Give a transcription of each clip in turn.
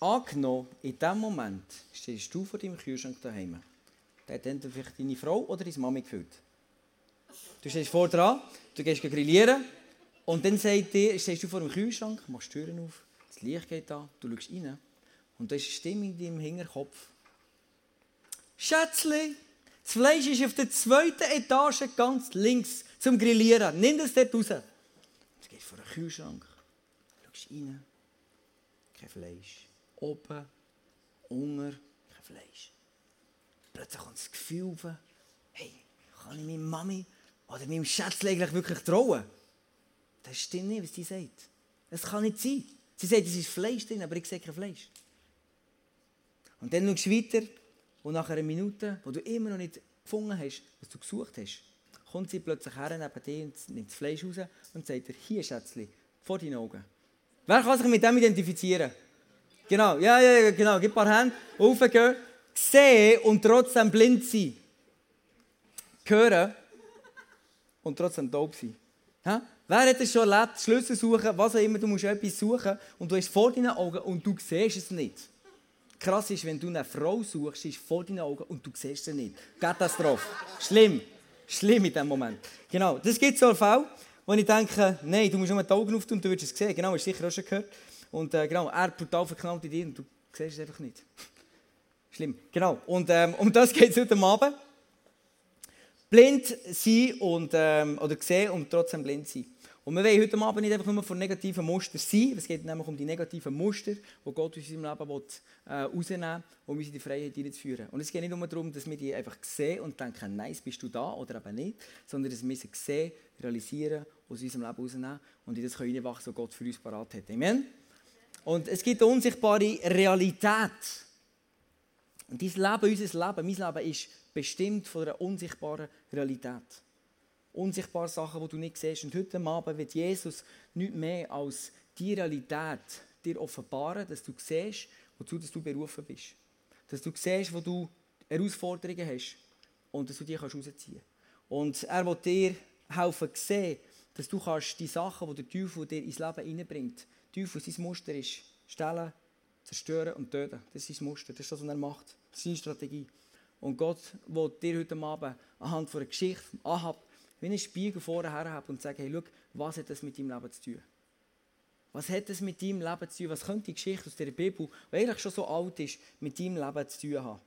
angenommen, in dem Moment stehst du vor deinem Kühlschrank daheim. Der hat dann vielleicht deine Frau oder deine Mami gefüllt. Du stehst vor dran, du gehst grillieren und dann sagt dir, stehst du vor dem Kühlschrank, machst die Türen auf, das Licht geht an, du schaust rein und da ist eine Stimme in deinem Hinterkopf. Schätzli, das Fleisch ist auf der zweiten Etage ganz links zum Grillieren. Nimm das dort raus. Du gehst vor den Kühlschrank, schaust rein, kein Fleisch. Oben, unten, kein Fleisch. Plötzlich kommt das Gefühl hey, kann ich meiner Mami oder meinem Schätzchen wirklich trauen? Das stimmt nicht, was sie sagt. Das kann nicht sein. Sie sagt, es ist Fleisch drin, aber ich sehe kein Fleisch. Und dann schaust du weiter und nach einer Minute, wo du immer noch nicht gefunden hast, was du gesucht hast, kommt sie plötzlich her neben dir und nimmt das Fleisch raus und sagt dir, hier Schätzchen, vor deinen Augen. Wer kann sich mit dem identifizieren? Genau, ja, ja, genau. Gib ein paar Hände, aufgehen, sehen und trotzdem blind sein. Hören und trotzdem taub sein. Ha? Wer hat es schon erlebt? Schlüssel suchen, was auch immer, du musst etwas suchen und du hast vor deinen Augen und du siehst es nicht. Krass ist, wenn du eine Frau suchst, ist vor deinen Augen und du siehst sie nicht. Katastrophe. Schlimm. Schlimm in diesem Moment. Genau, das gibt so einen Fall, wo ich denke, nein, du musst nur die Augen auftun und du wirst es sehen. Genau, hast du sicher auch schon gehört. Und äh, genau, er brutal verknallt in dir und du siehst es einfach nicht. Schlimm. Genau, und ähm, um das geht es heute Abend. Blind sein und, ähm, oder sehen und trotzdem blind sein. Und wir wollen heute Abend nicht einfach nur von negativen Mustern sein, es geht nämlich um die negativen Muster, die Gott aus unserem Leben will, äh, rausnehmen will, um uns in die Freiheit hineinzuführen. Und es geht nicht nur darum, dass wir die einfach sehen und denken, nice, bist du da oder eben nicht, sondern dass wir sie sehen, realisieren, aus unserem Leben rausnehmen und in das können was Gott für uns parat hat. Amen? Und es gibt eine unsichtbare Realität. Und dein Leben, unser Leben, mein Leben ist bestimmt von einer unsichtbaren Realität. Unsichtbare Sachen, die du nicht siehst. Und heute Abend wird Jesus nicht mehr als die Realität dir offenbaren, dass du siehst, wozu du berufen bist. Dass du siehst, wo du Herausforderungen hast und dass du die rausziehen kannst. Und er will dir helfen sehen, dass du kannst die Sachen, die der Teufel dir ins Leben hineinbringt, Teufel, sein Muster ist stellen, zerstören und töten. Das ist sein Muster, das ist das, was er macht. Seine Strategie. Und Gott will dir heute Abend anhand von einer Geschichte von Ahab wie einen Spiegel vorher haben und sagen, hey, schau, was hat das mit deinem Leben zu tun? Was hat das mit deinem Leben zu tun? Was könnte die Geschichte aus der Bibel, die eigentlich schon so alt ist, mit deinem Leben zu tun haben?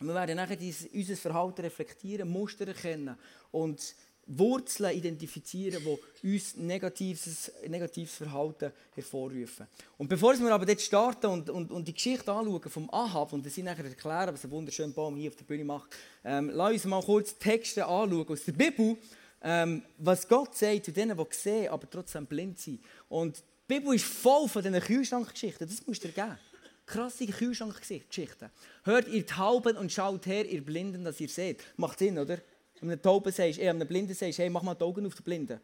Und wir werden nachher unser Verhalten reflektieren, Muster erkennen und Wurzeln identifizieren, die uns negatives, negatives Verhalten hervorrufen. Und bevor wir aber dort starten und, und, und die Geschichte anschauen vom Ahab und das nachher erklären, was ein wunderschöner Baum hier auf der Bühne macht, ähm, lass uns mal kurz Texte anschauen aus der Bibel, ähm, was Gott sagt zu denen, die sehen, aber trotzdem blind sind. Und die Bibel ist voll von diesen Kühlschrankgeschichten, das musst du dir geben. Krasse Kühlschrankgeschichten. Hört ihr Tauben und schaut her, ihr Blinden, dass ihr seht. Macht Sinn, oder? Wenn einem Tauben sagst, eh, einem Blinden sagst, hey, mach mal die Augen auf, den Blinden.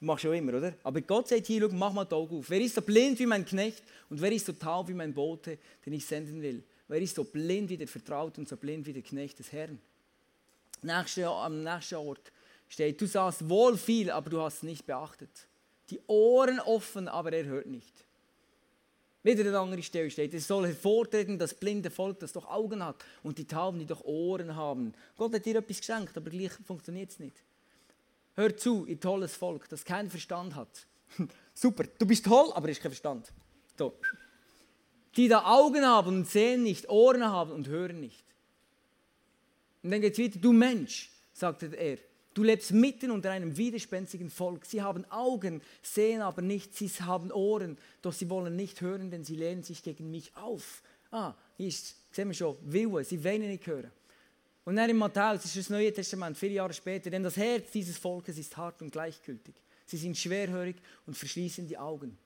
Machst du auch immer, oder? Aber Gott sagt hier, mach mal die Augen auf. Wer ist so blind wie mein Knecht und wer ist so taub wie mein Bote, den ich senden will? Wer ist so blind wie der Vertraut und so blind wie der Knecht des Herrn? Nächste, am nächsten Ort steht, du sahst wohl viel, aber du hast es nicht beachtet. Die Ohren offen, aber er hört nicht. Wieder eine andere Stelle steht, es soll hervortreten, das blinde Volk, das doch Augen hat und die Tauben, die doch Ohren haben. Gott hat dir etwas geschenkt, aber gleich funktioniert es nicht. Hör zu, ihr tolles Volk, das keinen Verstand hat. Super, du bist toll, aber hast keinen Verstand. So. Die da Augen haben und sehen nicht, Ohren haben und hören nicht. Und dann geht es weiter, du Mensch, sagte er, Du lebst mitten unter einem widerspenstigen Volk. Sie haben Augen, sehen aber nicht. Sie haben Ohren, doch sie wollen nicht hören, denn sie lehnen sich gegen mich auf. Ah, hier ist, sehen wir schon, Wille, sie wollen nicht hören. Und dann in Matthäus, das ist das Neue Testament, vier Jahre später, denn das Herz dieses Volkes ist hart und gleichgültig. Sie sind schwerhörig und verschließen die Augen.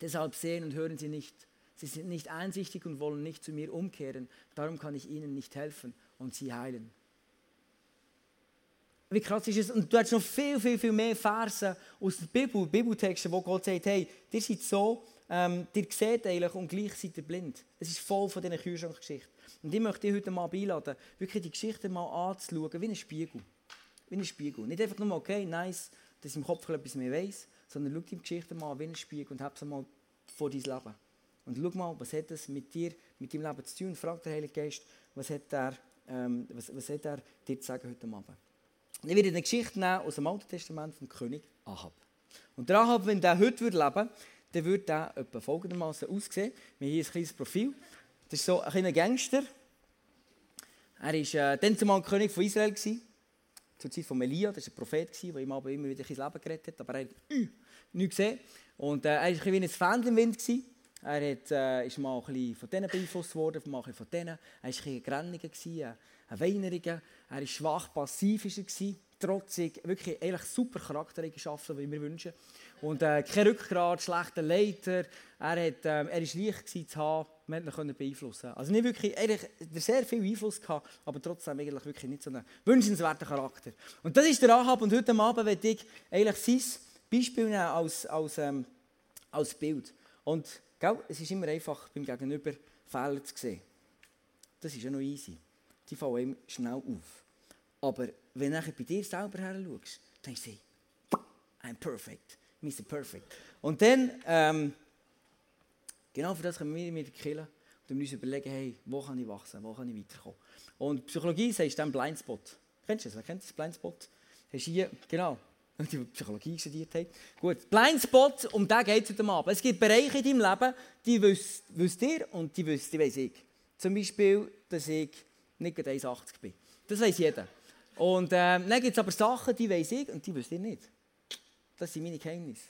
Deshalb sehen und hören sie nicht. Sie sind nicht einsichtig und wollen nicht zu mir umkehren. Darum kann ich ihnen nicht helfen und sie heilen. Wie krass ist es? Und du hast noch viel, viel, viel mehr Verse aus der Bibel, Bibeltexte, wo Gott sagt, hey, ihr seid so, ähm, ihr seht eigentlich und gleich seid ihr blind. Es ist voll von diesen Kühlschrankgeschichten. Und ich möchte dich heute mal einladen, wirklich die Geschichte mal anzuschauen, wie ein Spiegel. Wie ein Spiegel. Nicht einfach nur, okay, nice, dass ich im Kopf etwas mehr weiss, sondern schau die Geschichte mal wie ein Spiegel und hab sie mal vor dein Leben. Und schau mal, was hat das mit dir, mit deinem Leben zu tun? Frag den Heiligen Geist, was hat er, ähm, was, was hat er dir zu sagen heute Abend? Ich werde eine Geschichte nehmen aus dem Alten Testament vom König Ahab. Und der Ahab, wenn der heute leben würde, dann würde der etwa folgendermaßen aussehen. Wir haben hier ein kleines Profil. Das ist so ein kleiner Gangster. Er war äh, dann zumal König von Israel. Gewesen, zur Zeit von Elia, das war ein Prophet, der ihm aber immer wieder ins Leben gerettet hat. Aber er hat äh, nichts gesehen. Und äh, er war ein wie ein Fan im Wind. Gewesen. Er hat, äh, ist mal ein bisschen von denen beeinflusst worden, mal ein bisschen von denen. Er war ein bisschen ein Grenniger, ein Weineriger. Er war schwach, passiv ist er trotzig, wirklich eigentlich super Charaktereigenschaften, wie wir wünschen. Und äh, kein Rückgrat, schlechter Leiter. Er, hat, ähm, reich gewesen, zu haben, man konnte ihn beeinflussen. Also nicht wirklich, er sehr viel Einfluss gehabt, aber trotzdem eigentlich wirklich nicht so einen wünschenswerten Charakter. Und das ist der Ahab und heute Abend werde ich eigentlich sein Beispiel nehmen als, als, ähm, als Bild. Und gell, es ist immer einfach beim Gegenüber Fehler zu sehen. Das ist ja noch easy. Die fallen ihm schnell auf. Aber wenn du bei dir selber her schaust, denkst du, I'm perfect. Mr. Perfect. Und dann, ähm, genau für das können wir mit killen und uns überlegen, hey, wo kann ich wachsen, wo kann ich weiterkommen. Und Psychologie sagt dann Blindspot. Kennst du das? Wer kennt das Blindspot? Hast hier, genau, die Psychologie studiert haben. Gut, Blindspot, um den geht es heute Abend. Es gibt Bereiche in deinem Leben, die wisst ihr und die wisst, die weiss ich. Zum Beispiel, dass ich nicht 1,80 bin. Das weiß jeder. Und ähm, dann gibt es aber Sachen, die weiss ich und die wisst ihr nicht. Das sind meine Geheimnisse.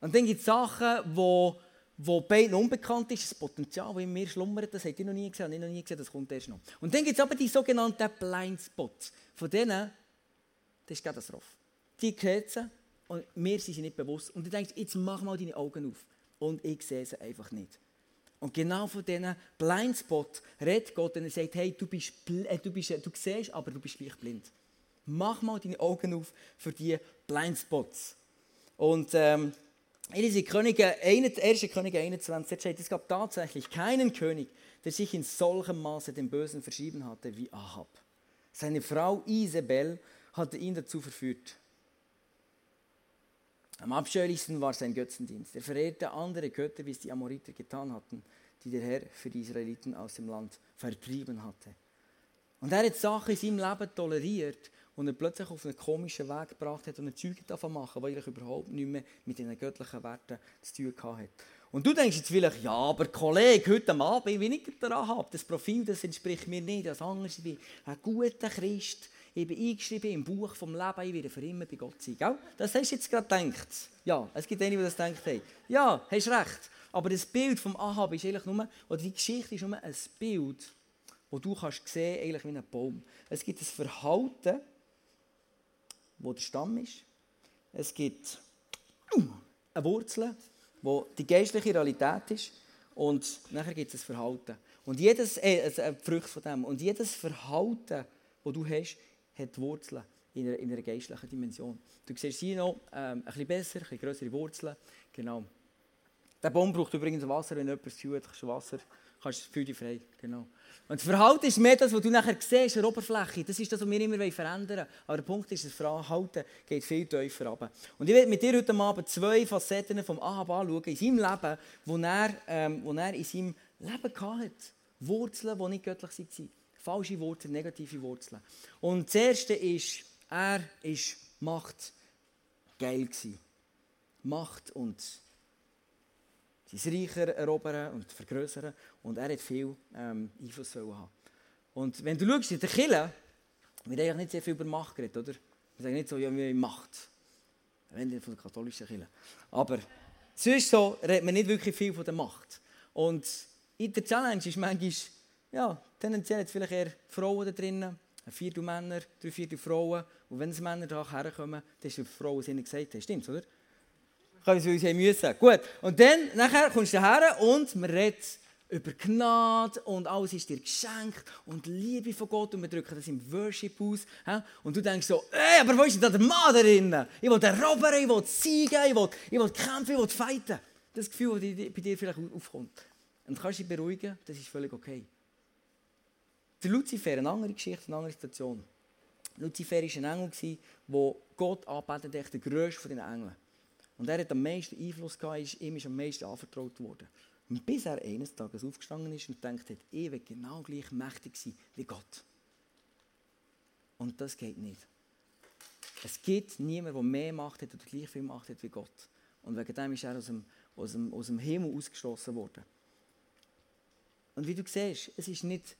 Und dann gibt es Sachen, wo, wo beiden unbekannt ist, das Potenzial, das in mir schlummert, das habt ihr noch nie gesehen, ich noch nie gesehen, das kommt erst noch. Und dann gibt es aber die sogenannten Blindspots. Von denen, das ist Katastrophe. Die sehen und mir sind sie nicht bewusst. Und du denkst, jetzt mach mal deine Augen auf. Und ich sehe sie einfach nicht. Und genau von diesen Blindspots redet Gott und er sagt, hey, du, bist, äh, du, bist, du siehst, aber du bist gleich blind. Mach mal deine Augen auf für diese Blindspots. Und ähm, in Könige, 1. Könige 21 dort steht, es gab tatsächlich keinen König, der sich in solchem Maße dem Bösen verschrieben hatte wie Ahab. Seine Frau Isabel hatte ihn dazu verführt. Am abscheulichsten war sein Götzendienst. Er verehrte andere Götter, wie es die Amoriter getan hatten, die der Herr für die Israeliten aus dem Land vertrieben hatte. Und er hat Sachen in seinem Leben toleriert, und er plötzlich auf einen komischen Weg gebracht hat und eine Zeuge davon machen, die eigentlich überhaupt nicht mehr mit diesen göttlichen Werten zu tun hat. Und du denkst jetzt vielleicht, ja, aber Kollege, heute Abend, wenn ich daran habe, das Profil, das entspricht mir nicht, das andere ist wie ein guter Christ, ich bin eingeschrieben im Buch vom Leben, ich werde für immer bei Gott sein. Gell? Das hast du jetzt gerade gedacht. Ja, es gibt einige, die das denken haben. Ja, hast recht. Aber das Bild vom Ahab ist eigentlich nur, oder die Geschichte ist nur ein Bild, wo du kannst sehen, eigentlich wie ein Baum. Es gibt ein Verhalten, wo der Stamm ist. Es gibt eine Wurzel, wo die geistliche Realität ist. Und nachher gibt es ein Verhalten. Und jedes, äh, also eine Frucht von dem. Und jedes Verhalten, das du hast, hat Wurzeln in einer, in einer geistlichen Dimension. Du siehst hier noch ähm, ein bisschen besser, ein bisschen größere Wurzeln. Genau. Der Baum braucht übrigens Wasser, wenn jemand tut, kannst du Wasser, kannst du für frei. Genau. Und das Verhalten ist mehr das, was du nachher siehst, der Oberfläche. Das ist das, was wir immer verändern wollen. Aber der Punkt ist, das Verhalten geht viel tiefer runter. Und ich werde mit dir heute Abend zwei Facetten vom Ahab anschauen, in seinem Leben, wo er, ähm, wo er in seinem Leben hatte. Wurzeln, die nicht göttlich waren. Falsche Wurzeln, negative Wurzeln. Und das Erste ist, er war Macht geil. Macht und sein Reicher erobern und vergrößern. Und er hat viel ähm, Einfluss haben. Und wenn du schaust, in der Kirche wird eigentlich nicht sehr viel über Macht geredet, oder? Wir sagen nicht so, ja, wir haben Macht. Wenn von der katholischen Kirche. Aber sonst so redet man nicht wirklich viel von der Macht. Und in der Challenge ist manchmal, ja, tendenziell jetzt vielleicht eher Frauen da drinnen, ein Viertel Männer, drei Viertel Frauen. Und wenn es Männer da herkommen, dann ist es Frauen, die gesagt haben. Stimmt's, oder? Können sie uns haben müssen. Gut. Und dann, nachher kommst du her und man redet über Gnade und alles ist dir geschenkt und Liebe von Gott und wir drücken das im Worship aus. Und du denkst so, ey, aber wo ist denn da der Mann drin? Ich will erobern, ich will siegen, ich will, kämpfen, ich will fighten. Das Gefühl, das bei dir vielleicht aufkommt. Und kannst dich beruhigen, das ist völlig okay. Der Luzifer, eine andere Geschichte, eine andere Situation. Luzifer war ein Engel, der Gott anbetet, der grösste von den Engeln. Und er hat am meisten Einfluss gehabt, ist, ihm ist am meisten anvertraut worden. Und bis er eines Tages aufgestanden ist und denkt hat, ich will genau gleich mächtig sein wie Gott. Und das geht nicht. Es gibt niemanden, der mehr Macht hat oder gleich viel Macht hat wie Gott. Und wegen dem ist er aus dem, aus dem, aus dem Himmel ausgeschlossen worden. Und wie du siehst, es ist nicht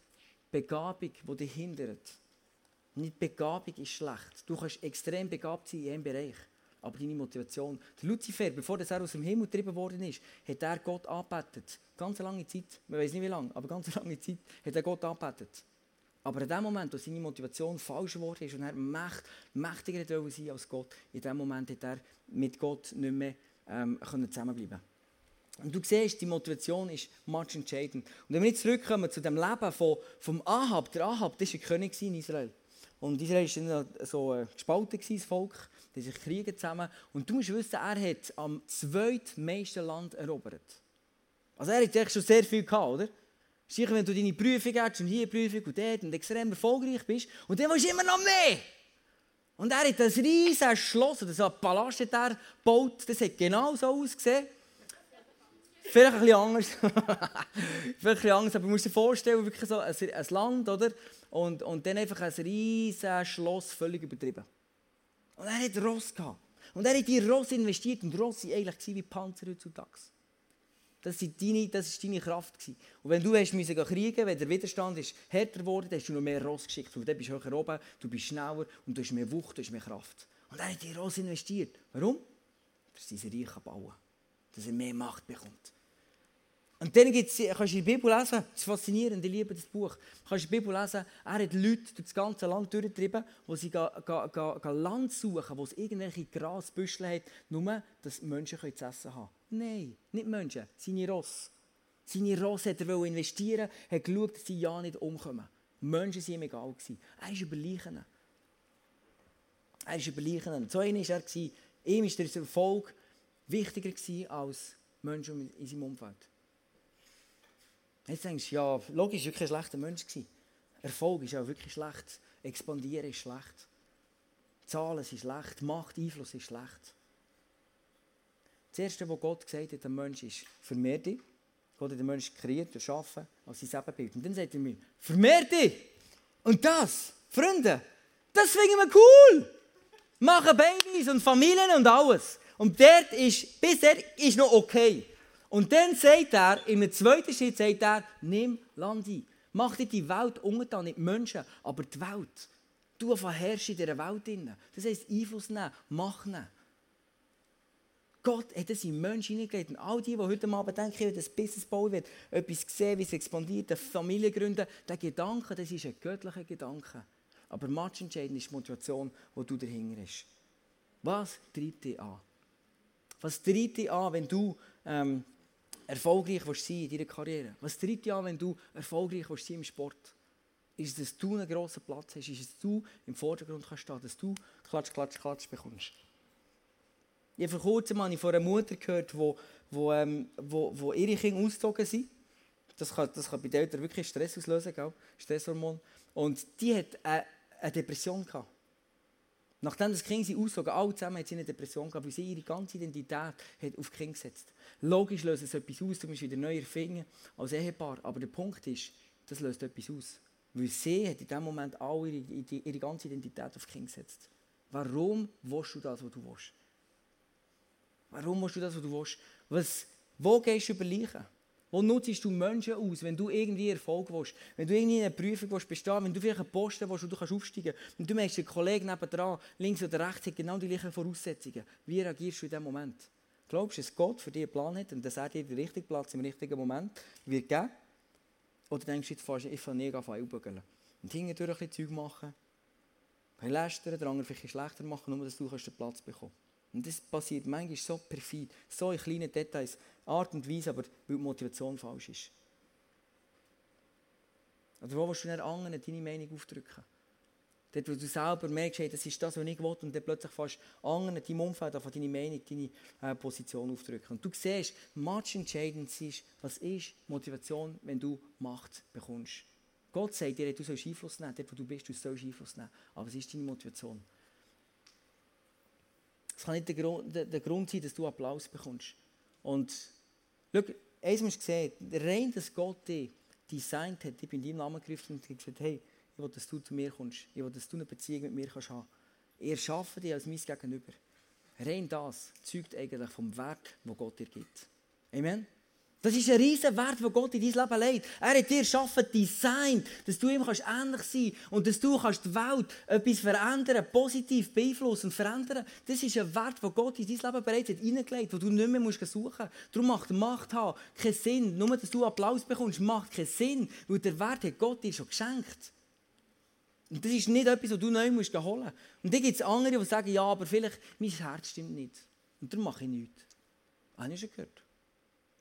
Begabung, die dich hindert. Nicht Begabung ist schlecht. Du kannst extrem begabt sein in einem Bereich. Aber deine Motivation. Der Luzifer, bevor er aus dem Himmel getrieben worden ist, hat er Gott angebetet. Ganz lange Zeit. Man weiß nicht wie lange, aber ganz lange Zeit hat er Gott angebetet. Aber in dem Moment, wo seine Motivation falsch geworden ist und er mächt, mächtiger sein als Gott, in dem Moment hat er mit Gott nicht mehr ähm, zusammenbleiben Und du siehst, die Motivation ist much entscheidend. Und wenn wir jetzt zurückkommen zu dem Leben von, vom Ahab, der Ahab, das war ein König in Israel. Und Israel war so äh, gespalten, das Volk, die sich kriegen zusammen. Und du musst wissen, er hat am zweitmeisten Land erobert. Also er hat schon sehr viel gehabt, oder? Sicher, wenn du deine Prüfung hast und hier Prüfung und dort und extrem erfolgreich bist und dann willst du immer noch mehr. Und er hat ein riesiges Schloss, oder so ein Palast hat er gebaut, das hat genau so ausgesehen. Vielleicht ein bisschen anders. Vielleicht ein anders, aber du musst dir vorstellen, wirklich so ein, ein Land, oder? Und, und dann einfach ein riesiges Schloss, völlig übertrieben. Und er hat Ross gehabt. Und er hat in Ross investiert und Ross war eigentlich wie Panzer heutzutage. Das war deine, deine Kraft. Gewesen. Und wenn du hast müssen kriegen wenn der Widerstand ist härter geworden dann hast du noch mehr Ross geschickt. Und dann bist du höher oben, du bist schneller und du hast mehr Wucht, du hast mehr Kraft. Und er hat in Ross investiert. Warum? Dass er sein Reich bauen kann. Dass er mehr Macht bekommt. Und dann gibt's, kannst du die Bibel lesen, das ist faszinierend, ich liebe das Buch. Du kannst die Bibel lesen, er hat Leute durch das ganze Land durchgetrieben, wo sie ga, ga, ga, ga Land suchen, wo es irgendwelche Grasbüschel hat, nur, dass Menschen zu essen haben Nein, nicht Menschen, seine Ross. Seine Ross hat er investieren, hat geschaut, dass sie ja nicht umkommen. Menschen waren ihm egal. Er ist überleichen. Er ist überleichen. So einer war er. Ihm war der Erfolg wichtiger als Menschen in seinem Umfeld. Jetzt denkst du, ja, logisch, war wirklich ein schlechter Mensch. Erfolg ist auch wirklich schlecht. Expandieren ist schlecht. Zahlen sind schlecht. Macht, Einfluss ist schlecht. Das Erste, was Gott gesagt hat, der Mensch ist, vermehr dich. Gott hat den Menschen kreiert, erschaffen, als sein Ebenbild. Und dann sagt er mir, vermehr dich! Und das, Freunde, das finden wir cool! Machen Babys und Familien und alles. Und dort ist, bisher ist noch okay. Und dann sagt er, im zweiten Schritt sagt er, nimm Land ein. Mach dir die Welt untertan, nicht Menschen, aber die Welt. Du herrschen in dieser Welt. Das heisst, Einfluss nehmen, Macht nehmen. Gott hat es in Menschen hineingelegt. Und all die, die heute Abend denken, wie das Business bauen wird, etwas sehen, wie es expandiert, eine Familie gründen, der Gedanke, das ist ein göttlicher Gedanke. Aber much entscheidend ist die Motivation, die du dahinter hast. Was treibt dich an? Was treibt dich an, wenn du ähm, erfolgreich sein in deiner Karriere? Was treibt dich an, wenn du erfolgreich sein im Sport? Ist es, dass du einen grossen Platz hast? Ist es, dass du im Vordergrund kannst stehen, dass du Klatsch, Klatsch, Klatsch bekommst? Ich habe vor kurzem habe ich von einer Mutter gehört, wo, wo, ähm, wo, wo ihre Kinder ausgezogen sind. Das kann, das kann bei den Eltern wirklich Stress auslösen, gell? Stresshormon. Und die hat eine, eine Depression gehabt. Nachdem das Kind sie auszogen, alle zusammen hat sie eine Depression gehabt, weil sie ihre ganze Identität hat auf Kind gesetzt. Logisch löst es etwas aus, du musst wieder neu erfinden als Ehepaar. Aber der Punkt ist, das löst etwas aus. Weil sie hat in dem Moment all ihre, ihre ganze Identität auf Kind gesetzt. Warum willst du das, was du willst? Warum musst du das, was du willst? Was, wo gehst du überleichen? Wo nutzt du Menschen aus, wenn du irgendwie Erfolg willst? Wenn du irgendwie eine Prüfung willst bestehen wenn du vielleicht einen Posten willst, wo du aufsteigen kannst, und du merkst, der Kollege nebenan, links oder rechts, hat genau die gleichen Voraussetzungen. Wie reagierst du in diesem Moment? Glaubst du, dass Gott für dich einen Plan hat und dass er dir den richtigen Platz im richtigen Moment wird geben? Oder denkst du jetzt fast, ich fange nie an einbügeln? Und hinterher ein bisschen Zeug machen, ein lästern, der andere vielleicht schlechter machen, nur dass du den Platz bekommst. Und das passiert manchmal so perfid, so in kleinen Details, Art und Weise, aber weil die Motivation falsch ist. Oder wo willst du den anderen deine Meinung aufdrücken? Dort, wo du selber merkst, hey, das ist das, was ich will, und dann plötzlich fast anderen, deinem Umfeld, von deine Meinung, deine äh, Position aufdrücken. Und du siehst, much entscheidend ist, was ist Motivation, wenn du Macht bekommst. Gott sagt dir, du sollst Einfluss nehmen, dort, wo du bist, du sollst Einfluss nehmen. Aber was ist deine Motivation? Es kann nicht der Grund, der, der Grund sein, dass du Applaus bekommst. Und schau, eins musst du sehen, rein, dass Gott dich designt hat, ich bin in deinem Namen gerufen und gesagt, hey, ich will, dass du zu mir kommst, ich will, dass du eine Beziehung mit mir kannst haben. Ich schaffe dich als mein Gegenüber. Rein das zeugt eigentlich vom Wert, wo Gott dir gibt. Amen. Das ist ein riesen Wert, den Gott in dein Leben legt. Er hat dir geschaffen, Design, dass du ihm kannst ähnlich sein kannst und dass du kannst die Welt etwas verändern, positiv beeinflussen und verändern. Das ist ein Wert, den Gott in dein Leben bereits hat hineingelegt, den du nicht mehr suchen musst. Darum macht Macht haben keinen Sinn. Nur, dass du Applaus bekommst, macht keinen Sinn, weil der Wert hat Gott dir schon geschenkt. Und das ist nicht etwas, was du neu musst holen musst. Und dann gibt es andere, die sagen, ja, aber vielleicht mein Herz stimmt nicht. Und darum mache ich nichts. Habe ich schon gehört.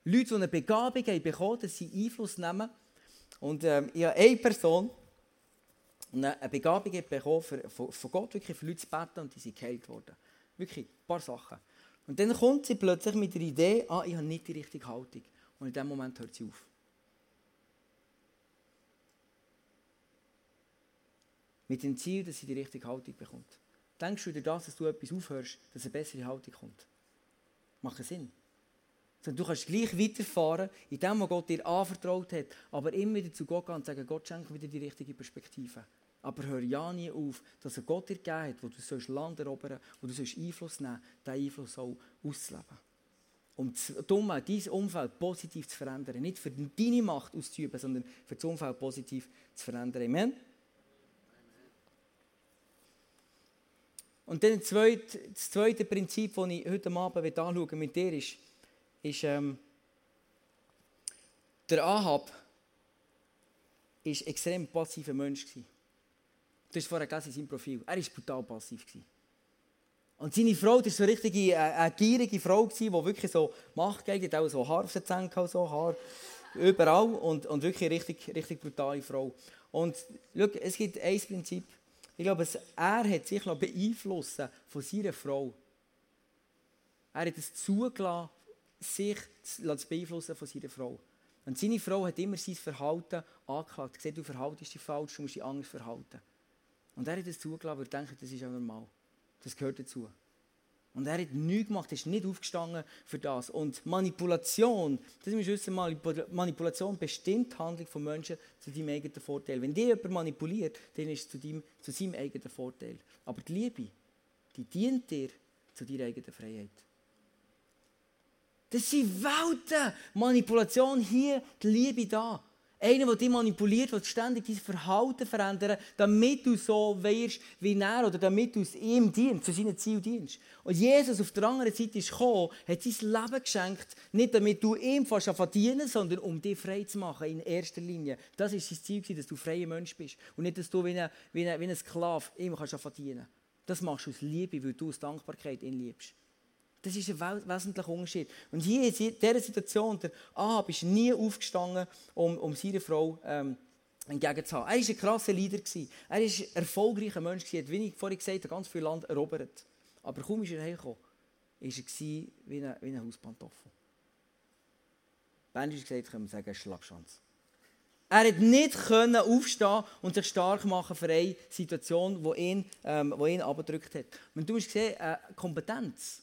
Leute, die eine Begabung haben bekommen, dass sie Einfluss nehmen. Und ähm, ich habe eine Person, eine Begabung bekommen, für, von, Gott wirklich für Leute zu beten und die sind geheilt worden. Wirklich, ein paar Sachen. Und dann kommt sie plötzlich mit der Idee, ah, ich habe nicht die richtige Haltung. Und in dem Moment hört sie auf. Mit dem Ziel, dass sie die richtige Haltung bekommt. Denkst du dir das, dass du etwas aufhörst, dass eine bessere Haltung kommt? Macht Sinn? Du kannst gleich weiterfahren in dem, was Gott dir anvertraut hat, aber immer wieder zu Gott gehen und sagen, Gott schenkt wieder die richtige Perspektive. Aber hör ja nie auf, dass er Gott dir gegeben hat, wo du sollst Land erobern wo du sollst Einfluss nehmen diesen Einfluss auch auszuleben. Um dein Umfeld positiv zu verändern. Nicht für deine Macht auszuüben, sondern für das Umfeld positiv zu verändern. Amen? Und dann das zweite, das zweite Prinzip, das ich heute Abend anschauen mit dir ist, ist ähm, der Ahab war ein extrem passiver Mensch. Du hast vorher gelesen in seinem Profil. Er war brutal passiv. Und seine Frau war so eine richtige, äh, eine gierige Frau, die wirklich so Macht gegeben hat, auch so Haar auf den so Haar überall und, und wirklich eine richtig, richtig brutale Frau. Und schau, es gibt ein Prinzip. Ich glaube, er hat sich beeinflussen von seiner Frau. Er hat es zugelassen, sich zu beeinflussen von seiner Frau. Und seine Frau hat immer sein Verhalten angeklagt. Gesagt, du verhaltest dich falsch, du musst dich anders verhalten. Und er hat es zugelassen, weil er denkt, das ist auch normal. Das gehört dazu. Und er hat nichts gemacht, ist nicht aufgestanden für das. Und Manipulation, das wir wissen, Manipulation bestimmt die Handlung von Menschen zu deinem eigenen Vorteil. Wenn dich jemand manipuliert, dann ist es zu, deinem, zu seinem eigenen Vorteil. Aber die Liebe, die dient dir zu deiner eigenen Freiheit. Das sind Welten. Manipulation hier, die Liebe da. Einer, der dich manipuliert, der ständig dein Verhalten verändern, damit du so wirst wie er oder damit du es ihm dienst, zu seinem Ziel dienst. Und Jesus auf der anderen Seite ist gekommen, hat sein Leben geschenkt, nicht damit du ihm fast verdienen sondern um dich frei zu machen in erster Linie. Das war sein Ziel, dass du freier Mensch bist und nicht, dass du wie ein, wie ein, wie ein Sklave ihm kannst verdienen Das machst du aus Liebe, weil du aus Dankbarkeit ihn liebst. Das ist ein wesentlicher Unterschied. Und hier in dieser Situation, der Ahab ist nie aufgestanden, um, um seine Frau ähm, entgegenzuhalten. Er war ein krasser Leader. Er war ein erfolgreicher Mensch. Er hat, wie ich vorhin gesagt habe, ganz viel Land erobert. Aber kaum ist er hergekommen, war er wie ein, wie ein Hauspantoffel. Bändisch gesagt, können wir sagen, Schlagschanz. Er hat nicht können aufstehen und sich stark machen für eine Situation, die ihn, ähm, ihn abgedrückt hat. Und du hast gesehen, äh, Kompetenz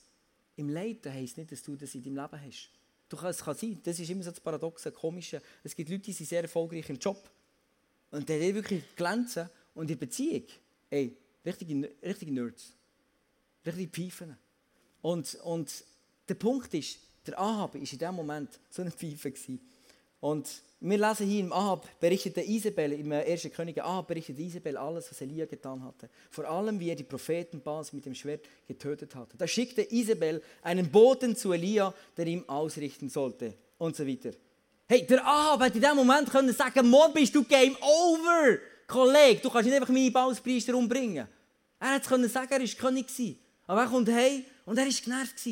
im Leiden heisst nicht, dass du das in deinem Leben hast. Du es kann sein, das ist immer so das Paradoxe, Komische. Es gibt Leute, die sind sehr erfolgreich im Job. Und die wirklich glänzen. Und in Beziehung, ey, richtige, richtige Nerds. Richtige Pfeifen. Und, und der Punkt ist, der Ahab war in diesem Moment so eine Pfeife. Gewesen. Und wir lesen hier im Ahab, berichtete Isabel, im 1. König Ahab berichtete Isabel alles, was Elia getan hatte. Vor allem, wie er die Propheten Baals mit dem Schwert getötet hatte. Da schickte Isabel einen Boten zu Elia, der ihm ausrichten sollte. Und so weiter. Hey, der Ahab hätte in dem Moment können sagen, morgen bist du Game Over. Kollege, du kannst nicht einfach meine Baalspriester umbringen. Er hätte können sagen, er war König. Aber er kommt heim und er war genervt.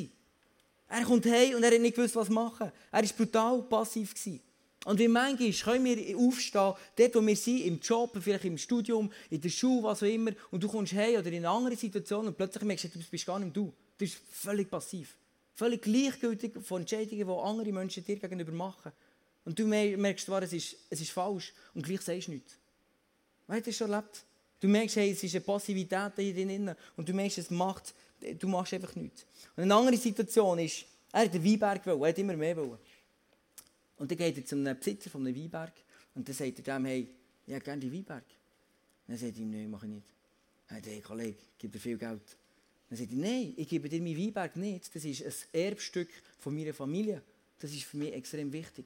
Er kommt heim und er hat nicht gewusst, was machen. Er war brutal passiv. Gewesen. Und wie manchmal können wir aufstehen, dort wo wir sind, im Job, vielleicht im Studium, in der Schule, was auch immer, und du kommst heim oder in eine andere Situation und plötzlich merkst du, du bist gar nicht du. Du bist völlig passiv. Völlig gleichgültig von Entscheidungen, die andere Menschen dir gegenüber machen. Und du merkst zwar, es ist, es ist falsch, und gleich sagst du nichts. Weißt du das schon erlebt? Du merkst, hey, es ist eine Passivität in dir drin, und du merkst, es macht, du machst einfach nichts. Und eine andere Situation ist, er hat den Weinberg wollen, er hat immer mehr wollen. Und dann geht er zu Besitzer von einem Weinberg und dann sagt er dem, hey, ich hätte gerne die Weinberg. Dann sagt er ihm, nein, mache ich nicht. Er sagt, hey Kollege, gib dir viel Geld. Dann sagt er, nein, ich gebe dir meinen Weinberg nicht. Das ist ein Erbstück von meiner Familie. Das ist für mich extrem wichtig.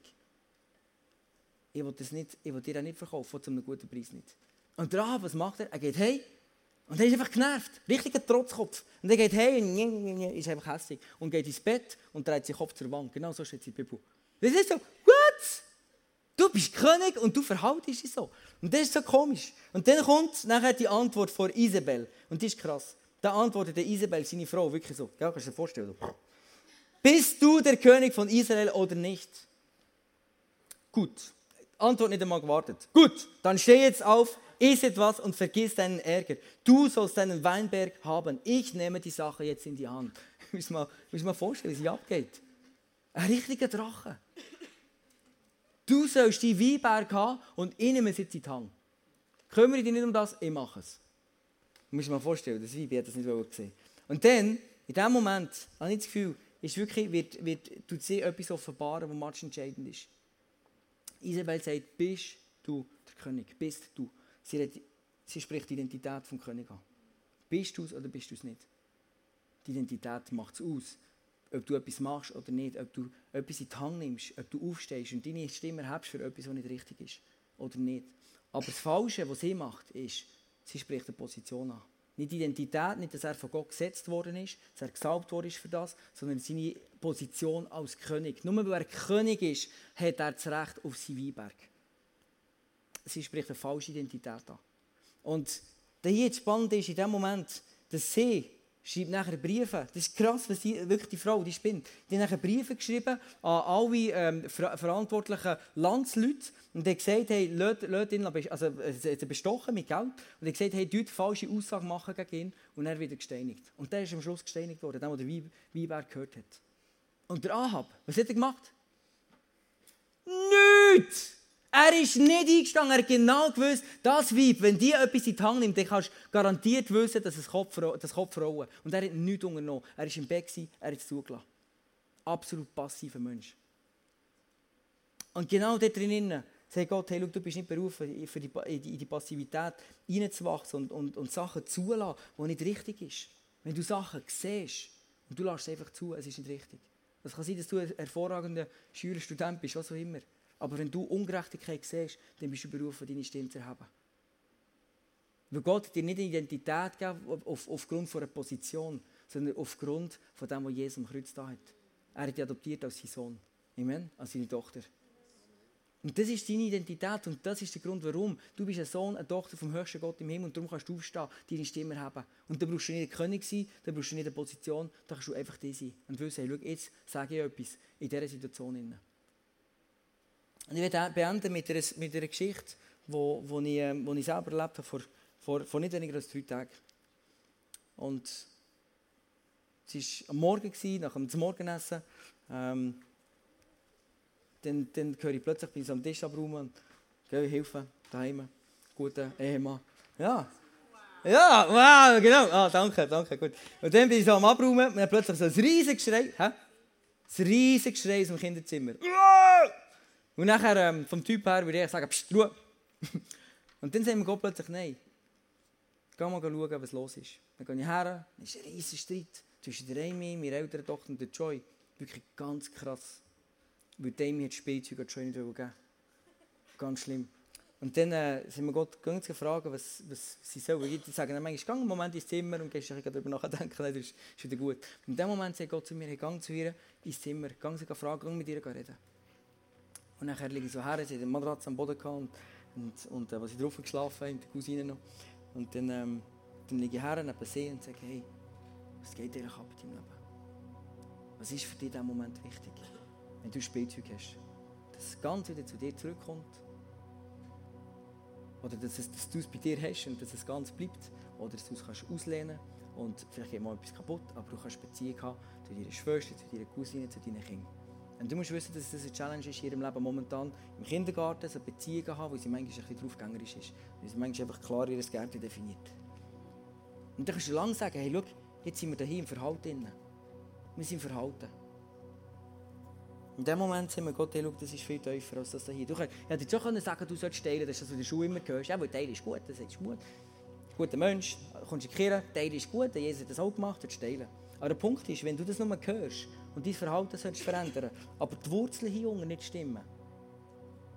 Ich will, das nicht, ich will dir auch nicht verkaufen, zu einem guten Preis nicht. Und der was macht er? Er geht hey und er ist einfach genervt. Richtiger Trotzkopf. Und er geht hey ist einfach hässlich. Und geht ins Bett und dreht seinen Kopf zur Wand. Genau so steht der Bibel. Das ist so, gut, du bist König und du verhaltest dich so. Und das ist so komisch. Und dann kommt nachher die Antwort von Isabel. Und die ist krass. Da antwortet Isabel, seine Frau, wirklich so. Ja, kannst du dir vorstellen. Bist du der König von Israel oder nicht? Gut. Antwort nicht einmal gewartet. Gut, dann steh jetzt auf, iss etwas und vergiss deinen Ärger. Du sollst deinen Weinberg haben. Ich nehme die Sache jetzt in die Hand. Muss man, muss man vorstellen, wie sie abgeht. Ein richtiger Drache. Du sollst die Weinberg haben und ich nehme jetzt in die Hand. Kümmere dich nicht um das, ich mache es. Du musst dir mal vorstellen, das Weib hat das nicht gesehen. Und dann, in dem Moment, habe ich das Gefühl, ist wirklich, wird, wird, tut sie etwas offenbaren, was match entscheidend ist. Isabel sagt, bist du der König, bist du. Sie, redet, sie spricht die Identität vom König an. Bist du es oder bist du es nicht? Die Identität macht es aus. Ob du etwas machst oder nicht, ob du etwas in die Hand nimmst, ob du aufstehst und deine Stimme erhebst für etwas, was nicht richtig ist oder nicht. Aber das Falsche, was sie macht, ist, sie spricht eine Position an. Nicht die Identität, nicht, dass er von Gott gesetzt worden ist, dass er gesalbt worden ist für das, sondern seine Position als König. Nur weil er König ist, hat er das Recht auf seinen Weinberg. Sie spricht eine falsche Identität an. Und hier das Spannende ist in dem Moment, dass sie schreibt nachher Briefe. Das ist krass, was sie, wirklich die Frau, die spinnt. Die hat nachher Briefe geschrieben an alle ähm, ver verantwortlichen Landsleute und hat gesagt, hey, lasst ihn, also äh, bestochen mit Geld und hat gesagt, hey, dort falsche Aussagen machen gegen ihn und er wieder gesteinigt. Und der ist am Schluss gesteinigt worden, der, der Weinberg gehört hat. Und der Ahab, was hat er gemacht? Nichts! Er ist nicht eingestanden, er hat genau gewusst, das Weib, wenn die etwas in die Hand nimmt, dann kannst du garantiert wissen, dass es Kopf, das Kopf rollen. Und er hat nichts unternommen. Er war im Bett, er hat es zugelassen. Absolut passiver Mensch. Und genau dort drinnen sagt Gott, hey, schau, du bist nicht berufen, für die, in die Passivität reinzuwachsen und, und, und Sachen zulassen, die nicht richtig sind. Wenn du Sachen siehst und du lässt es einfach zu, es ist nicht richtig. Es kann sein, dass du ein hervorragender Schüler, Student bist, was auch immer. Aber wenn du Ungerechtigkeit siehst, dann bist du berufen, deine Stimme zu erheben. Weil Gott dir nicht eine Identität gegeben auf, aufgrund von einer Position, sondern aufgrund von dem, was Jesus am Kreuz da hat. Er hat dich adoptiert als sein Sohn. Amen? Als seine Tochter. Und das ist deine Identität und das ist der Grund, warum. Du bist ein Sohn, eine Tochter vom höchsten Gott im Himmel und darum kannst du aufstehen, deine Stimme haben. Und da brauchst du nicht ein König sein, da brauchst du nicht eine Position, da kannst du einfach die sein. Und wissen, hey, schau, jetzt sage ich etwas in dieser Situation. Und ich werde beenden mit einer, mit einer Geschichte, die wo, wo ich, ähm, wo ich selber erlebt habe, vor, vor, vor nicht weniger als drei Tagen. Und es war am Morgen, nach dem Morgenessen. Ähm, dann, dann höre ich plötzlich, bin ich am Tisch abräumen gehe helfen, daheim. Guter Ehemann. Ja. Ja, wow, genau. Ah, danke, danke, gut. Und dann bin ich so am Abräumen und plötzlich so ein riesiges Geschrei. Hä? Ein riesiges Geschrei aus dem Kinderzimmer. Und nachher, ähm, vom Typ her, würde ich sagen, pst, schau. Und dann sagen wir Gott plötzlich, nein. Geh mal schauen, was los ist. Dann gehe ich her, dann ist ein riesiger Streit zwischen der Amy, meiner älteren Tochter und der Joy. Wirklich ganz krass. Weil die Amy hat Spielzeug an Joy nicht geben Ganz schlimm. Und dann äh, sind wir Gott gegangen zu was, was sie soll. Weil die sagen dann manchmal, geh einen Moment ins Zimmer und gehst darüber nachdenken, das ist, ist wieder gut. Und in dem Moment sagt Gott zu mir, hey, geh zu ihr ins Zimmer, geh sie fragen, geh mit ihr reden. Und dann liege ich so her, sie hat eine Matratze am Boden gehabt und, und, und äh, was ich drauf geschlafen habe, der Cousine noch. Und dann, ähm, dann liege ich her neben sie und sage, hey, was geht eigentlich ab in deinem Leben? Was ist für dich in diesem Moment wichtig? Wenn du Spielzeug hast, dass es ganz wieder zu dir zurückkommt. Oder dass, es, dass du es bei dir hast und dass es ganz bleibt. Oder dass du es kannst auslehnen und vielleicht geht mal etwas kaputt, aber du kannst Beziehung haben zu deiner Schwester, zu deiner Cousine, zu deinen Kindern. Und du musst wissen, dass das eine Challenge ist in ihrem Leben momentan im Kindergarten, so Beziehungen haben, wo sie manchmal ein bisschen draufgängerisch ist. Weil sie manchmal einfach klar ihr Gärtchen definiert. Und dann kannst du lange sagen, hey, schau, jetzt sind wir hier im Verhalten. Wir sind im Verhalten. In dem Moment sind wir Gott, hey, das ist viel tiefer als das hier. Du hättest schon können sagen, du sollst teilen, dass du in Schule immer hörst. Ja, weil Teilen ist gut, das ist gut. Guter Mensch, kommst in die Kirche, Teilen ist gut, Jesus hat das auch gemacht, hat teilen. Aber der Punkt ist, wenn du das nur hörst und dein Verhalten sollst verändern, aber die Wurzeln hier unten nicht stimmen,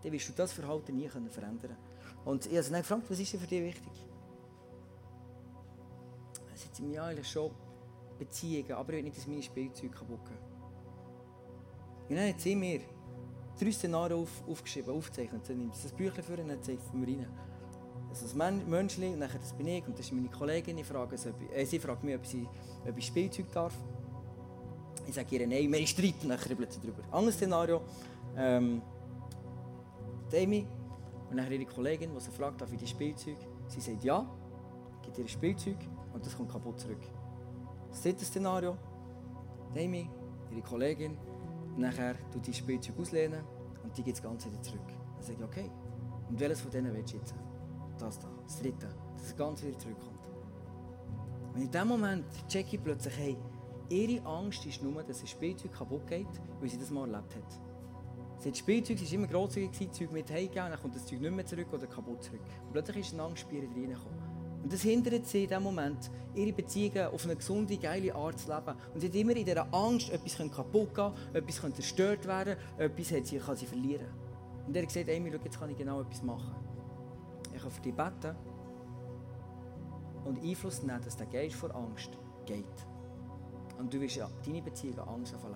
dann wirst du das Verhalten nie verändern können. Und ich habe dann gefragt, was ist denn für dich wichtig? Es sind mir eigentlich schon Beziehungen, aber ich will nicht, dass meine Spielzeuge kaputt gehen. Und dann hat sie mir drei Szenarien auf, aufgeschrieben, aufgezeichnet. Sie nimmt das Büchlein vor und zeigt mir rein. Also das Menschli, und dann das bin ich und das ist meine Kollegin. Ich frage sie, äh, sie fragt mich, ob, sie, ob ich Spielzeug darf. Ich sage ihr nein, wir streiten, dann kribbelt sie drüber. Anderes Szenario, ähm, Amy und dann ihre Kollegin, die sie fragt, darf ich die Spielzeug? Sie sagt ja, gibt ihr Spielzeug und das kommt kaputt zurück. Das dritte Szenario, Amy, ihre Kollegin, nachher du die Spielzeug auslehnen und die geht das Ganze wieder zurück. Dann sage ich, okay, und welches von denen willst du jetzt? Das da, das dritte, dass das Ganze wieder zurückkommt. Und in dem Moment checke ich plötzlich, hey, ihre Angst ist nur, dass ein Spielzeug kaputt geht, weil sie das mal erlebt hat. Sie hat Spielzeug, sie war immer grosszügig, Zeug mit heimgegeben, dann kommt das Zeug nicht mehr zurück oder kaputt zurück. Und plötzlich ist ein Angstspieler reingekommen. Und das hindert sie in dem Moment, ihre Beziehungen auf eine gesunde, geile Art zu leben. Und sie hat immer in dieser Angst, etwas kaputt gehen etwas könnte zerstört werden, etwas hat sie, kann sie verlieren. Und er gesagt, Amy, schau, jetzt kann ich genau etwas machen. Ich kann für dich beten und Einfluss nehmen, dass der Geist vor Angst geht. Und du wirst ja deine Beziehungen Angst leben.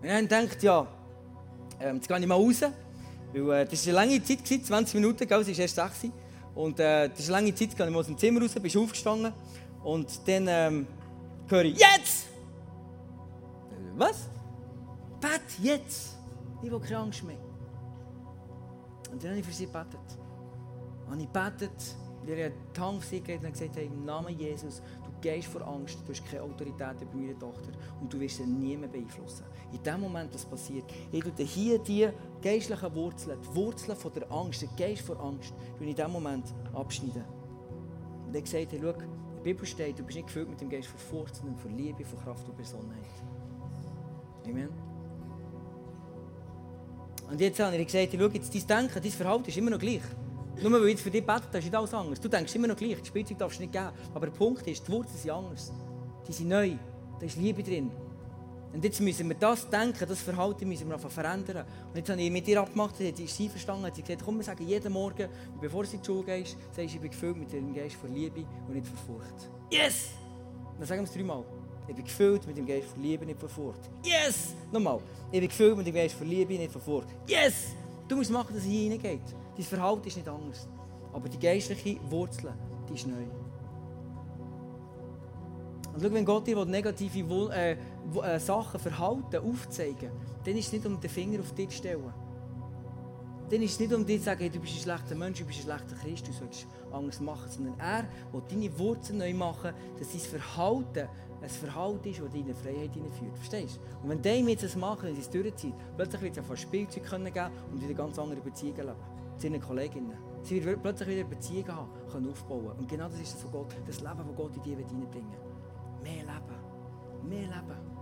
Und dann denkt ja, ähm, jetzt gehe ich mal raus, weil äh, das war eine lange Zeit, 20 Minuten, gell, es war erst 6 und äh, das ist eine lange Zeit, gehe ich mal aus dem Zimmer raus, bist aufgestanden und dann ähm, höre ich, jetzt! Was? Bet jetzt! Ich will keine Angst mehr. Und dann habe ich für sie gebetet. Und ich gebetet, ihr hat die Hand und gesagt, hey, im Namen Jesus, du gehst vor Angst, du hast keine Autorität über meine Tochter und du wirst sie beeinflussen. In dem Moment, was passiert, ich tue hier die geistlichen Wurzeln, die Wurzeln von der Angst, der Geist vor Angst, in diesem Moment abschneiden. Und er gesagt, hey, schau, in Bibel steht, du bist nicht gefüllt mit dem Geist von Furcht, sondern von Liebe, von Kraft und Besonnenheit. Amen. Und jetzt habe ich gesagt, schau, jetzt dein Denken, dein Verhalten ist immer noch gleich. Nur weil ich für dich bete, ist nicht alles anders. Du denkst immer noch gleich, die Spielzeug darfst du nicht geben. Aber der Punkt ist, die Wurzeln sind anders. Die sind neu, da ist Liebe drin. Und jetzt müssen wir das Denken, das Verhalten müssen wir einfach verändern. Und jetzt habe ich mit ihr abgemacht, sie hat sie verstanden, hat sie gesagt, komm, wir sagen jeden Morgen, bevor sie in gehst, sagst ich bin gefüllt mit dem Geist von Liebe und nicht von Furcht. Yes! Dann sagen wir es dreimal. Ich bin gefüllt mit dem Geist von Liebe, nicht von Furcht. Yes! Nochmal. Ich bin gefüllt mit dem Geist von Liebe, nicht von Furcht. Yes! Du musst machen, dass es hier reingeht. Dein Verhalten ist nicht anders. Aber die geistliche Wurzel, die ist neu. Und schau, wenn Gott dir negative äh, äh, Sachen, Verhalten aufzeigen dann ist es nicht um den Finger auf dich zu stellen. Dann ist es nicht um dich zu sagen, hey, du bist ein schlechter Mensch, du bist ein schlechter Christ, du sollst anders machen. Sondern er will deine Wurzeln neu machen, dass dein Verhalten ein Verhalten ist, das in Freiheit hineinführt. Verstehst du? Und wenn die jetzt das machen, wenn sie es durchziehen, plötzlich wird es ja Spielzeug geben und wieder ganz andere Beziehungen leben. Ihren Kolleginnen. Sie wird plötzlich wieder Beziehungen haben, können aufbauen. Und genau das ist das, Gott, das Leben, das Gott in dir hineinbringen will. Mehr Leben. Mehr Leben.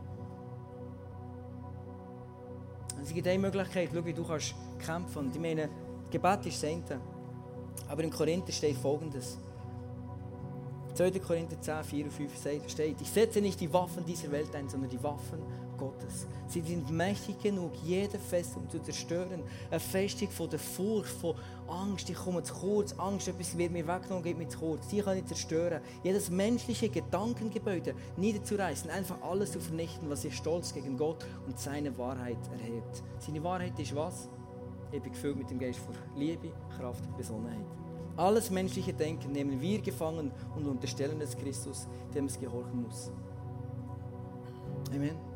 Es gibt eine Möglichkeit, schau, wie du kannst kämpfen. Und ich meine, Gebet ist das. Aber in Korinther steht folgendes. 2. Korinther 10, 4 und 5 steht, ich setze nicht die Waffen dieser Welt ein, sondern die Waffen Gottes. Sie sind mächtig genug, jede Festung zu zerstören. Eine Festung von der Furcht, von Angst, ich komme zu kurz, Angst, etwas wird mir weggenommen, geht mir zu kurz. Die kann ich zerstören. Jedes menschliche Gedankengebäude niederzureißen, einfach alles zu vernichten, was sich stolz gegen Gott und seine Wahrheit erhebt. Seine Wahrheit ist was? Ich bin gefüllt mit dem Geist von Liebe, Kraft und Besonnenheit. Alles menschliche Denken nehmen wir gefangen und unterstellen es Christus, dem es gehorchen muss. Amen.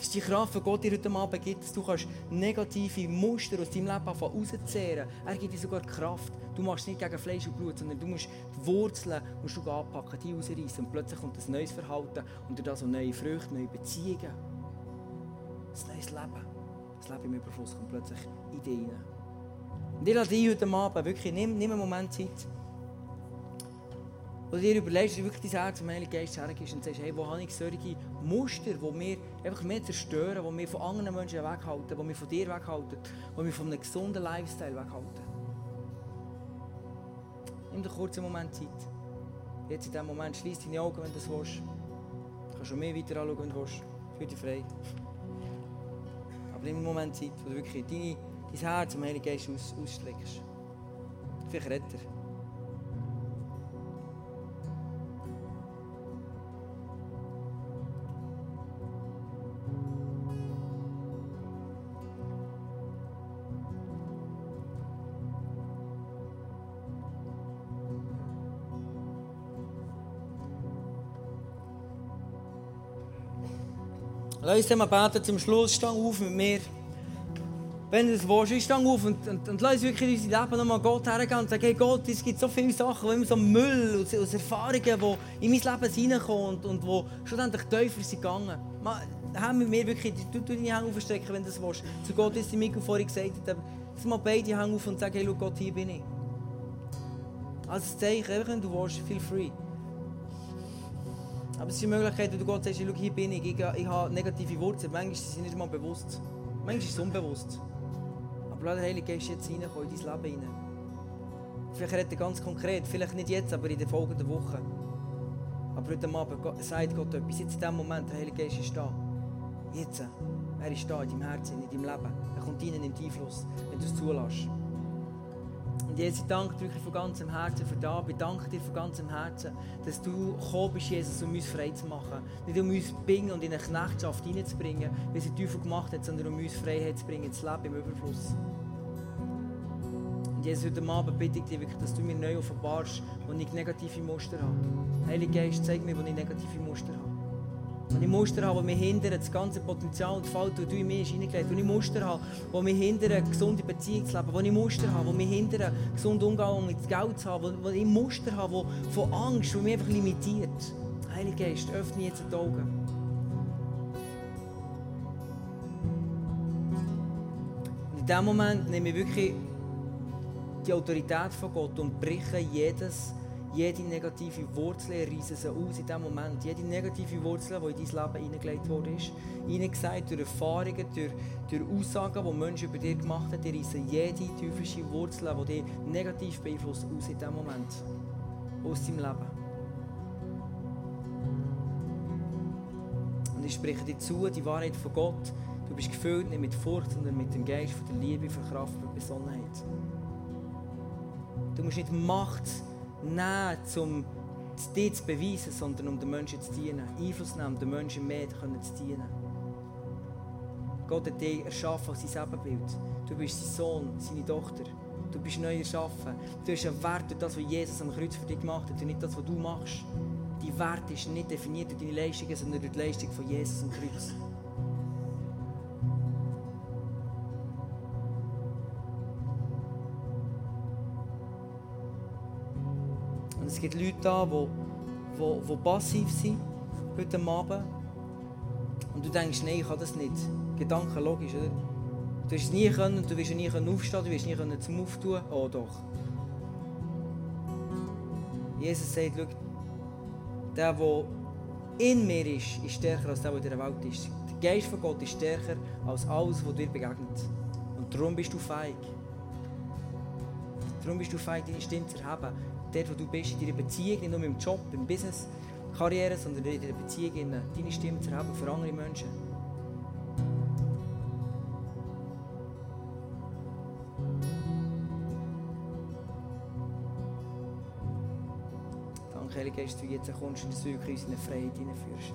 Das ist die Kraft, die Gott dir heute Abend gibt, dass du kannst negative Muster aus deinem Leben rauszehren Er gibt dir sogar Kraft. Du machst nicht gegen Fleisch und Blut, sondern du musst die Wurzeln musst du anpacken, die rausreißen. Und plötzlich kommt ein neues Verhalten und durch das neue Früchte, neue Beziehungen. Ein neues Leben. Das Leben im Überfluss kommt plötzlich in dich hinein. Und ich lade dich heute Abend wirklich, nimm, nimm einen Moment Zeit. Wo du dir überlegst, wie wirklich dein Herz zum Heiligen Geist hergibst und sagst, hey, wo habe ich solche Muster, die mir einfach mehr zerstören, die mir von anderen Menschen weghalten, die mich von dir weghalten, die mich von einem gesunden Lifestyle weghalten. Nimm dir kurz einen Moment Zeit. Jetzt in diesem Moment, schließ deine Augen, wenn du das willst. Du kannst schon mehr weiter anschauen, wenn du willst. Fühl dich frei. Aber nimm einen Moment Zeit, wo du wirklich dein Herz zum Heiligen Geist aus, ausstreckst. Vielleicht redet er. Lass uns beten zum Schluss. Stang auf mit mir. Wenn du das willst, stang auf und, und, und lass uns wirklich unser Leben nochmal Gott hergehen und sagen, hey Gott, es gibt so viele Sachen, immer so Müll aus, aus Erfahrungen, die in mein Leben reinkommen und, und wo schlussendlich tiefer sind gegangen. Haben mit mir wirklich, du, du deine Hände aufstrecken, wenn du das willst. Zu Gott ist die Mikro vorhin gesagt, jetzt mal beide Hände auf und sagen, hey, schau Gott, hier bin ich. Als Zeichen, wenn du willst, feel free. Aber es ist die Möglichkeit, wo du Gott sagst, schau, hier bin ich, ich, ich habe negative Wurzeln. Manchmal sind sie nicht mal bewusst. Manchmal ist es unbewusst. Aber lass der Heilige Geist jetzt reinkommen, in dein Leben rein. Vielleicht redet er ganz konkret, vielleicht nicht jetzt, aber in den folgenden Wochen. Aber heute Abend sagt Gott etwas. Jetzt in dem Moment, der Heilige Geist ist da. Jetzt. Er ist da in deinem Herzen, in deinem Leben. Er kommt rein, nimmt Einfluss, wenn du es zulässt. Und Jesus, ich danke dir wirklich von ganzem Herzen für das. Ich danke dir von ganzem Herzen, dass du gekommen bist, Jesus, um uns frei zu machen. Nicht um uns zu bringen und in eine Knechtschaft hineinzubringen, wie es der Teufel gemacht hat, sondern um uns Freiheit zu bringen, das Leben im Überfluss. Und Jesus, heute Abend bitte ich dich wirklich, dass du mir neu offenbarst, wo ich negative Muster habe. Heilige Geist, zeig mir, wo ich negative Muster habe. Wenn ich Muster habe, die mich hindern, das ganze Potenzial und Fall, das du in mir hineingelegt Wenn ich Muster habe, die mich hindern, eine gesunde Beziehung zu leben. Wenn ich Muster habe, die mich hindern, gesunden Umgang mit Geld zu haben. Wenn ich Muster habe, die von Angst, die mich einfach limitiert. Heilige Geist, öffne jetzt die Augen. Und in diesem Moment nehme ich wirklich die Autorität von Gott und breche jedes jede negative Wurzel reissen sie aus in diesem Moment. Jede negative Wurzel, die in dein Leben hineingelegt wurde, ist, hineingesagt durch Erfahrungen, durch, durch Aussagen, die Menschen über dich gemacht haben, die reissen jede teuflische Wurzel, die dich negativ beeinflusst, aus in diesem Moment. Aus deinem Leben. Und ich spreche dir zu, die Wahrheit von Gott. Du bist gefüllt nicht mit Furcht, sondern mit dem Geist von der Liebe, von Kraft, von Besonnenheit. Du musst nicht Macht nehmen, um dir zu beweisen, sondern um den Menschen zu dienen. Einfluss nehmen, um den Menschen mehr zu dienen. Gott hat dich erschaffen als sein Ebenbild. Du bist sein Sohn, seine Tochter. Du bist neu erschaffen. Du hast einen Wert durch das, was Jesus am Kreuz für dich gemacht hat und nicht das, was du machst. Dein Wert ist nicht definiert durch deine Leistungen, sondern durch die Leistung von Jesus am Kreuz. Es gibt Leute da, die, die, die passiv sind heute Abend. Und du denkst, nein, ich kann das nicht. Gedanken logisch, oder? Du wirst es nie können, du wirst nie aufstehen, du wirst nie können zum Auftun. Oh doch. Jesus sagt, schau, der, der in mir ist, ist stärker als der, der in der Welt ist. Der Geist von Gott ist stärker als alles, was dir begegnet. Und darum bist du feig. Darum bist du feig, deine Stimme zu erheben dort, wo du bist, in deiner Beziehung, nicht nur im Job, im Business, Karriere, sondern in deiner Beziehung, in deine Stimme zu haben für andere Menschen. Danke, Heilige Geist, du jetzt kommst und das wirklich in unsere Freiheit hineinführst.